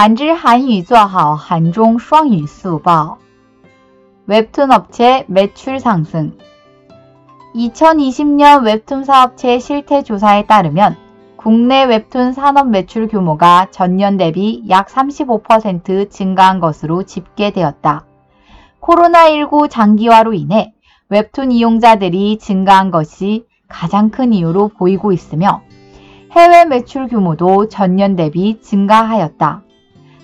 한지 한유 做好한중双语速报 웹툰 업체 매출 상승 2020년 웹툰 사업체 실태 조사에 따르면 국내 웹툰 산업 매출 규모가 전년 대비 약 35% 증가한 것으로 집계되었다. 코로나19 장기화로 인해 웹툰 이용자들이 증가한 것이 가장 큰 이유로 보이고 있으며 해외 매출 규모도 전년 대비 증가하였다.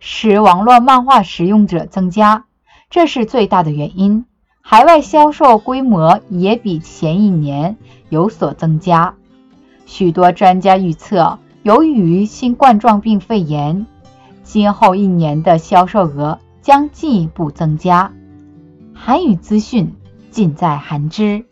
使网络漫画使用者增加，这是最大的原因。海外销售规模也比前一年有所增加。许多专家预测，由于新冠状病肺炎，今后一年的销售额将进一步增加。韩语资讯尽在韩知。